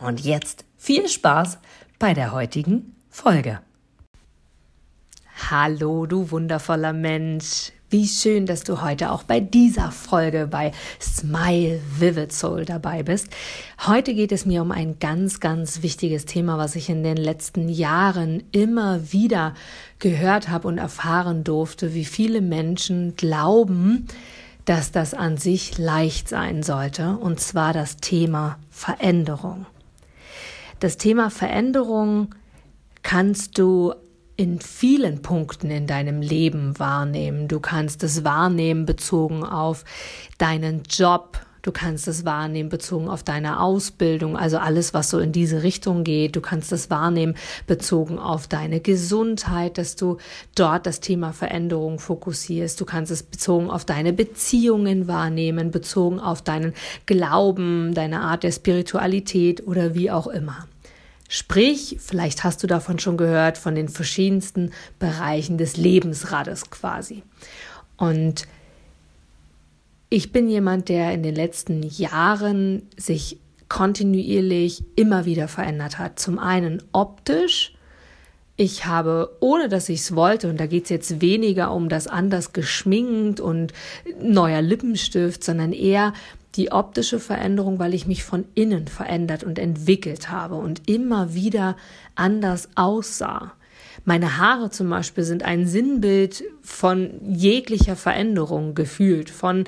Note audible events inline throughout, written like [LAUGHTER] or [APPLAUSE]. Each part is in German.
Und jetzt viel Spaß bei der heutigen Folge. Hallo, du wundervoller Mensch. Wie schön, dass du heute auch bei dieser Folge bei Smile Vivid Soul dabei bist. Heute geht es mir um ein ganz, ganz wichtiges Thema, was ich in den letzten Jahren immer wieder gehört habe und erfahren durfte, wie viele Menschen glauben, dass das an sich leicht sein sollte, und zwar das Thema Veränderung. Das Thema Veränderung kannst du in vielen Punkten in deinem Leben wahrnehmen. Du kannst es wahrnehmen bezogen auf deinen Job, Du kannst es wahrnehmen bezogen auf deine Ausbildung, also alles, was so in diese Richtung geht. Du kannst es wahrnehmen bezogen auf deine Gesundheit, dass du dort das Thema Veränderung fokussierst. Du kannst es bezogen auf deine Beziehungen wahrnehmen, bezogen auf deinen Glauben, deine Art der Spiritualität oder wie auch immer. Sprich, vielleicht hast du davon schon gehört, von den verschiedensten Bereichen des Lebensrades quasi. Und ich bin jemand, der in den letzten Jahren sich kontinuierlich immer wieder verändert hat. Zum einen optisch. Ich habe, ohne dass ich es wollte, und da geht es jetzt weniger um das anders geschminkt und neuer Lippenstift, sondern eher die optische Veränderung, weil ich mich von innen verändert und entwickelt habe und immer wieder anders aussah. Meine Haare zum Beispiel sind ein Sinnbild von jeglicher Veränderung gefühlt, von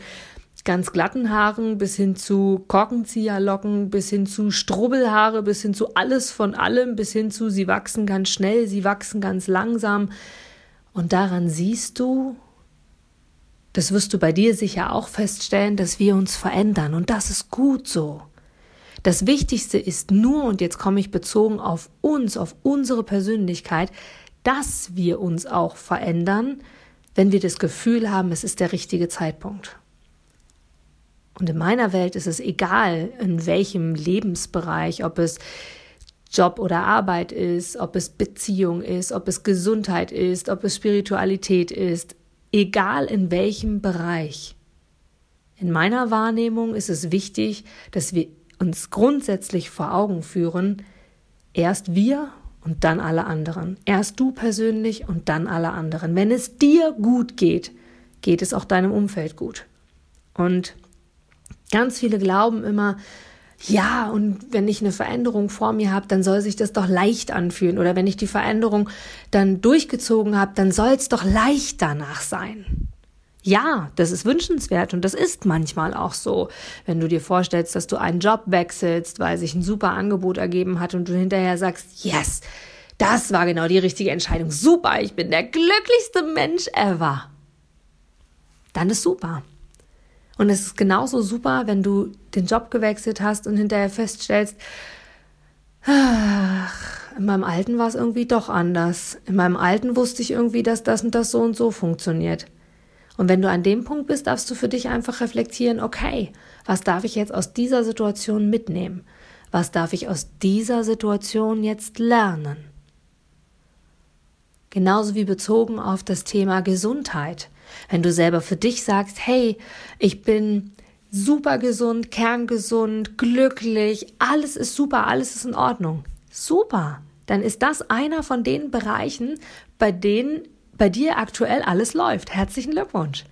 ganz glatten Haaren bis hin zu Korkenzieherlocken, bis hin zu Strubbelhaare, bis hin zu alles von allem, bis hin zu sie wachsen ganz schnell, sie wachsen ganz langsam. Und daran siehst du, das wirst du bei dir sicher auch feststellen, dass wir uns verändern und das ist gut so. Das Wichtigste ist nur, und jetzt komme ich bezogen auf uns, auf unsere Persönlichkeit, dass wir uns auch verändern, wenn wir das Gefühl haben, es ist der richtige Zeitpunkt. Und in meiner Welt ist es egal, in welchem Lebensbereich, ob es Job oder Arbeit ist, ob es Beziehung ist, ob es Gesundheit ist, ob es Spiritualität ist egal in welchem Bereich. In meiner Wahrnehmung ist es wichtig, dass wir uns grundsätzlich vor Augen führen, erst wir und dann alle anderen. Erst du persönlich und dann alle anderen. Wenn es dir gut geht, geht es auch deinem Umfeld gut. Und ganz viele glauben immer, ja, und wenn ich eine Veränderung vor mir habe, dann soll sich das doch leicht anfühlen. Oder wenn ich die Veränderung dann durchgezogen habe, dann soll es doch leicht danach sein. Ja, das ist wünschenswert und das ist manchmal auch so. Wenn du dir vorstellst, dass du einen Job wechselst, weil sich ein super Angebot ergeben hat und du hinterher sagst, yes, das war genau die richtige Entscheidung. Super, ich bin der glücklichste Mensch ever. Dann ist super. Und es ist genauso super, wenn du den Job gewechselt hast und hinterher feststellst, ach, in meinem alten war es irgendwie doch anders. In meinem alten wusste ich irgendwie, dass das und das so und so funktioniert. Und wenn du an dem Punkt bist, darfst du für dich einfach reflektieren, okay, was darf ich jetzt aus dieser Situation mitnehmen? Was darf ich aus dieser Situation jetzt lernen? Genauso wie bezogen auf das Thema Gesundheit. Wenn du selber für dich sagst, hey, ich bin super gesund, kerngesund, glücklich, alles ist super, alles ist in Ordnung. Super. Dann ist das einer von den Bereichen, bei denen bei dir aktuell alles läuft. Herzlichen Glückwunsch.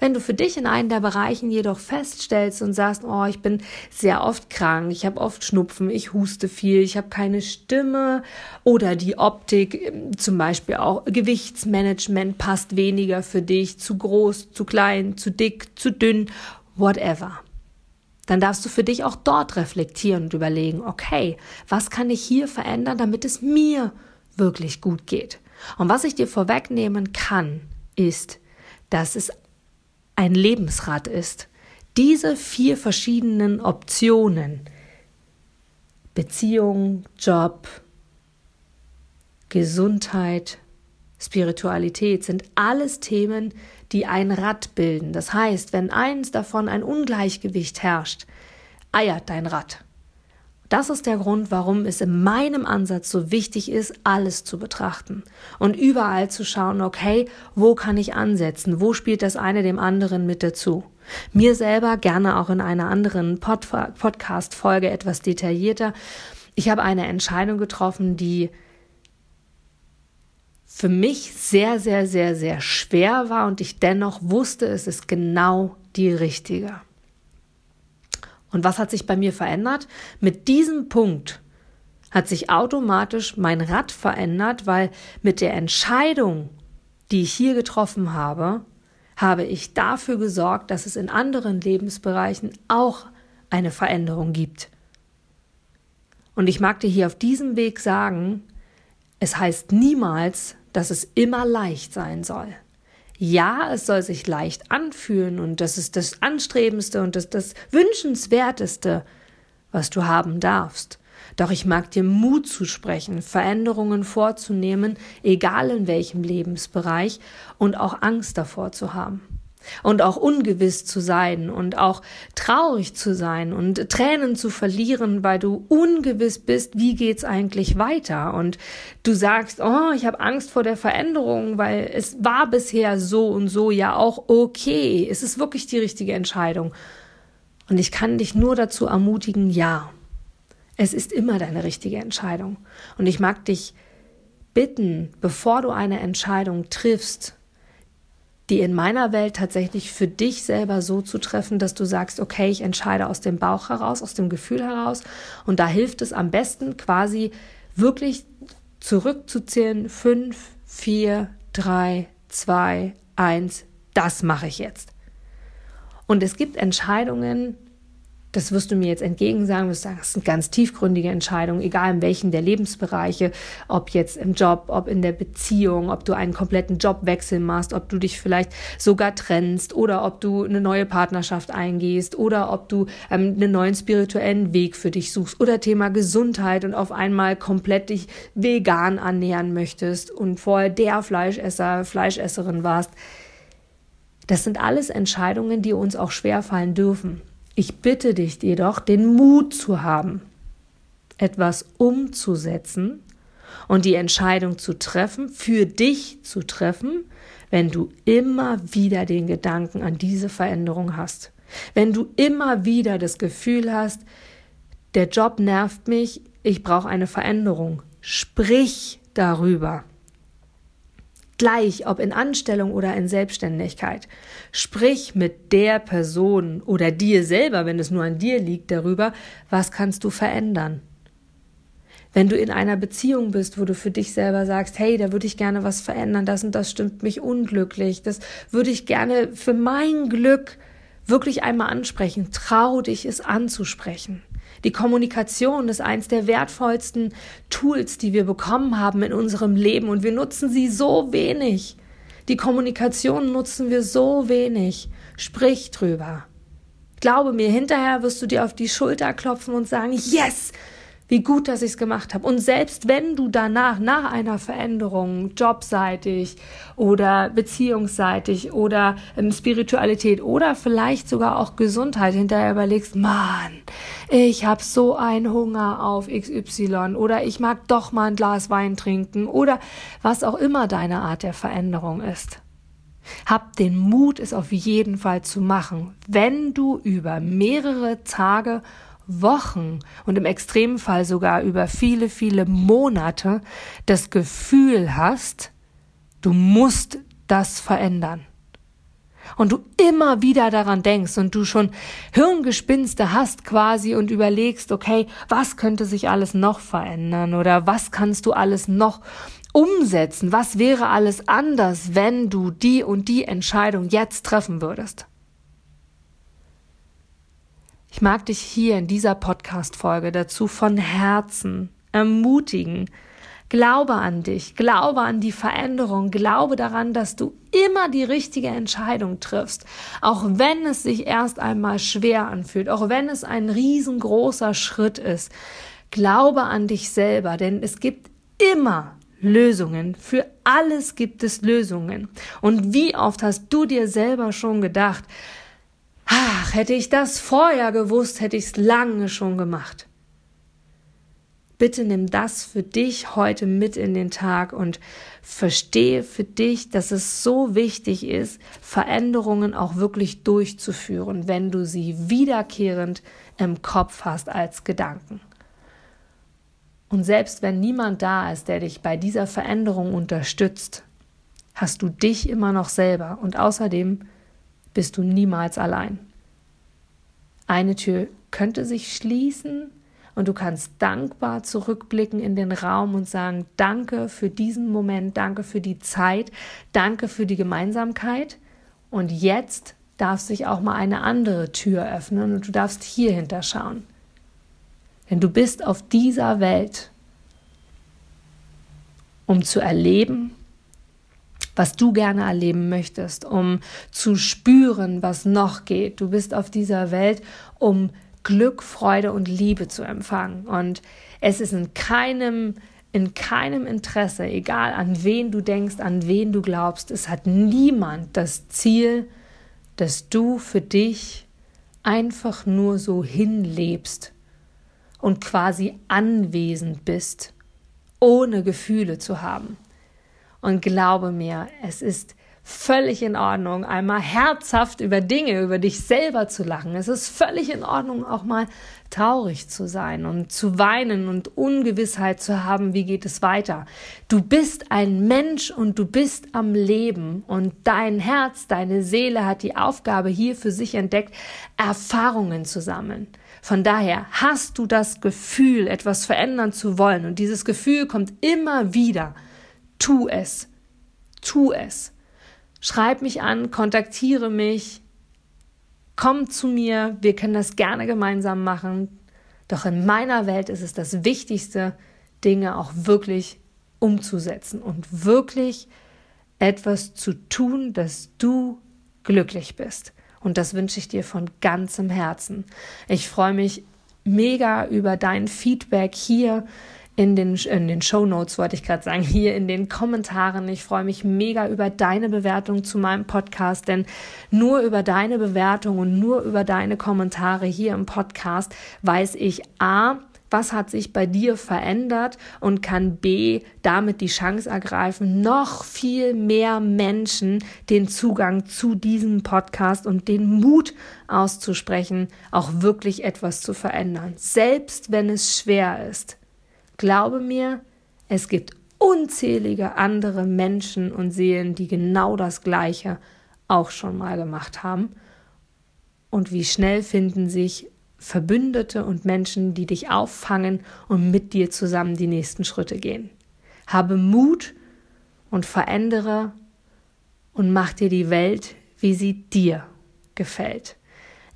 Wenn du für dich in einen der Bereichen jedoch feststellst und sagst, oh, ich bin sehr oft krank, ich habe oft Schnupfen, ich huste viel, ich habe keine Stimme oder die Optik, ähm, zum Beispiel auch Gewichtsmanagement passt weniger für dich, zu groß, zu klein, zu dick, zu dünn, whatever dann darfst du für dich auch dort reflektieren und überlegen, okay, was kann ich hier verändern, damit es mir wirklich gut geht? Und was ich dir vorwegnehmen kann, ist, dass es ein Lebensrad ist. Diese vier verschiedenen Optionen Beziehung, Job, Gesundheit, Spiritualität sind alles Themen, die ein Rad bilden. Das heißt, wenn eins davon ein Ungleichgewicht herrscht, eiert dein Rad. Das ist der Grund, warum es in meinem Ansatz so wichtig ist, alles zu betrachten und überall zu schauen, okay, wo kann ich ansetzen? Wo spielt das eine dem anderen mit dazu? Mir selber gerne auch in einer anderen Pod Podcast-Folge etwas detaillierter. Ich habe eine Entscheidung getroffen, die für mich sehr, sehr, sehr, sehr schwer war und ich dennoch wusste, es ist genau die richtige. Und was hat sich bei mir verändert? Mit diesem Punkt hat sich automatisch mein Rad verändert, weil mit der Entscheidung, die ich hier getroffen habe, habe ich dafür gesorgt, dass es in anderen Lebensbereichen auch eine Veränderung gibt. Und ich mag dir hier auf diesem Weg sagen, es heißt niemals, dass es immer leicht sein soll ja, es soll sich leicht anfühlen und das ist das Anstrebendste und das, das Wünschenswerteste, was du haben darfst. Doch ich mag dir Mut zusprechen, Veränderungen vorzunehmen, egal in welchem Lebensbereich, und auch Angst davor zu haben und auch ungewiss zu sein und auch traurig zu sein und Tränen zu verlieren, weil du ungewiss bist, wie geht's eigentlich weiter und du sagst, oh, ich habe Angst vor der Veränderung, weil es war bisher so und so ja auch okay. Es ist wirklich die richtige Entscheidung. Und ich kann dich nur dazu ermutigen, ja. Es ist immer deine richtige Entscheidung. Und ich mag dich bitten, bevor du eine Entscheidung triffst, die in meiner Welt tatsächlich für dich selber so zu treffen, dass du sagst, okay, ich entscheide aus dem Bauch heraus, aus dem Gefühl heraus. Und da hilft es am besten quasi wirklich zurückzuzählen. Fünf, vier, drei, zwei, eins. Das mache ich jetzt. Und es gibt Entscheidungen, das wirst du mir jetzt entgegen sagen, wirst sagen, das sind ganz tiefgründige Entscheidungen, egal in welchen der Lebensbereiche, ob jetzt im Job, ob in der Beziehung, ob du einen kompletten Jobwechsel machst, ob du dich vielleicht sogar trennst oder ob du eine neue Partnerschaft eingehst oder ob du ähm, einen neuen spirituellen Weg für dich suchst oder Thema Gesundheit und auf einmal komplett dich vegan ernähren möchtest und vorher der Fleischesser, Fleischesserin warst. Das sind alles Entscheidungen, die uns auch schwerfallen dürfen. Ich bitte dich jedoch, den Mut zu haben, etwas umzusetzen und die Entscheidung zu treffen, für dich zu treffen, wenn du immer wieder den Gedanken an diese Veränderung hast. Wenn du immer wieder das Gefühl hast, der Job nervt mich, ich brauche eine Veränderung. Sprich darüber gleich, ob in Anstellung oder in Selbstständigkeit. Sprich mit der Person oder dir selber, wenn es nur an dir liegt, darüber, was kannst du verändern. Wenn du in einer Beziehung bist, wo du für dich selber sagst, hey, da würde ich gerne was verändern, das und das stimmt mich unglücklich, das würde ich gerne für mein Glück wirklich einmal ansprechen. Trau dich, es anzusprechen. Die Kommunikation ist eins der wertvollsten Tools, die wir bekommen haben in unserem Leben und wir nutzen sie so wenig. Die Kommunikation nutzen wir so wenig. Sprich drüber. Glaube mir, hinterher wirst du dir auf die Schulter klopfen und sagen, yes, wie gut, dass ich es gemacht habe. Und selbst wenn du danach, nach einer Veränderung, jobseitig oder beziehungsseitig oder ähm, Spiritualität oder vielleicht sogar auch Gesundheit hinterher überlegst, Mann, ich habe so einen Hunger auf XY oder ich mag doch mal ein Glas Wein trinken oder was auch immer deine Art der Veränderung ist. Hab den Mut, es auf jeden Fall zu machen, wenn du über mehrere Tage Wochen und im Extremfall sogar über viele, viele Monate das Gefühl hast, du musst das verändern. Und du immer wieder daran denkst und du schon Hirngespinste hast quasi und überlegst, okay, was könnte sich alles noch verändern oder was kannst du alles noch umsetzen? Was wäre alles anders, wenn du die und die Entscheidung jetzt treffen würdest? Ich mag dich hier in dieser Podcast-Folge dazu von Herzen ermutigen. Glaube an dich, glaube an die Veränderung, glaube daran, dass du immer die richtige Entscheidung triffst, auch wenn es sich erst einmal schwer anfühlt, auch wenn es ein riesengroßer Schritt ist. Glaube an dich selber, denn es gibt immer Lösungen. Für alles gibt es Lösungen. Und wie oft hast du dir selber schon gedacht, ach, hätte ich das vorher gewusst, hätte ich es lange schon gemacht. Bitte nimm das für dich heute mit in den Tag und verstehe für dich, dass es so wichtig ist, Veränderungen auch wirklich durchzuführen, wenn du sie wiederkehrend im Kopf hast als Gedanken. Und selbst wenn niemand da ist, der dich bei dieser Veränderung unterstützt, hast du dich immer noch selber und außerdem bist du niemals allein. Eine Tür könnte sich schließen, und du kannst dankbar zurückblicken in den Raum und sagen, danke für diesen Moment, danke für die Zeit, danke für die Gemeinsamkeit. Und jetzt darf sich auch mal eine andere Tür öffnen und du darfst hier hinterschauen. Denn du bist auf dieser Welt, um zu erleben, was du gerne erleben möchtest, um zu spüren, was noch geht. Du bist auf dieser Welt, um Glück, Freude und Liebe zu empfangen. Und es ist in keinem, in keinem Interesse, egal an wen du denkst, an wen du glaubst, es hat niemand das Ziel, dass du für dich einfach nur so hinlebst und quasi anwesend bist, ohne Gefühle zu haben. Und glaube mir, es ist völlig in Ordnung, einmal herzhaft über Dinge, über dich selber zu lachen. Es ist völlig in Ordnung, auch mal traurig zu sein und zu weinen und Ungewissheit zu haben, wie geht es weiter. Du bist ein Mensch und du bist am Leben und dein Herz, deine Seele hat die Aufgabe hier für sich entdeckt, Erfahrungen zu sammeln. Von daher hast du das Gefühl, etwas verändern zu wollen und dieses Gefühl kommt immer wieder. Tu es. Tu es. Schreib mich an, kontaktiere mich, komm zu mir, wir können das gerne gemeinsam machen. Doch in meiner Welt ist es das Wichtigste, Dinge auch wirklich umzusetzen und wirklich etwas zu tun, dass du glücklich bist. Und das wünsche ich dir von ganzem Herzen. Ich freue mich mega über dein Feedback hier in den, in den Show Notes, wollte ich gerade sagen, [LAUGHS] hier in den Kommentaren. Ich freue mich mega über deine Bewertung zu meinem Podcast, denn nur über deine Bewertung und nur über deine Kommentare hier im Podcast weiß ich A, was hat sich bei dir verändert und kann B damit die Chance ergreifen, noch viel mehr Menschen den Zugang zu diesem Podcast und den Mut auszusprechen, auch wirklich etwas zu verändern, selbst wenn es schwer ist. Glaube mir, es gibt unzählige andere Menschen und Seelen, die genau das Gleiche auch schon mal gemacht haben. Und wie schnell finden sich Verbündete und Menschen, die dich auffangen und mit dir zusammen die nächsten Schritte gehen. Habe Mut und verändere und mach dir die Welt, wie sie dir gefällt.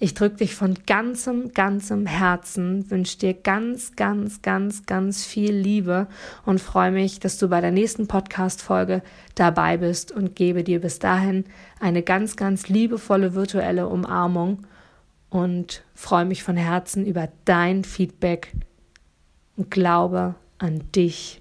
Ich drücke dich von ganzem, ganzem Herzen, wünsche dir ganz, ganz, ganz, ganz viel Liebe und freue mich, dass du bei der nächsten Podcast-Folge dabei bist und gebe dir bis dahin eine ganz, ganz liebevolle virtuelle Umarmung und freue mich von Herzen über dein Feedback und glaube an dich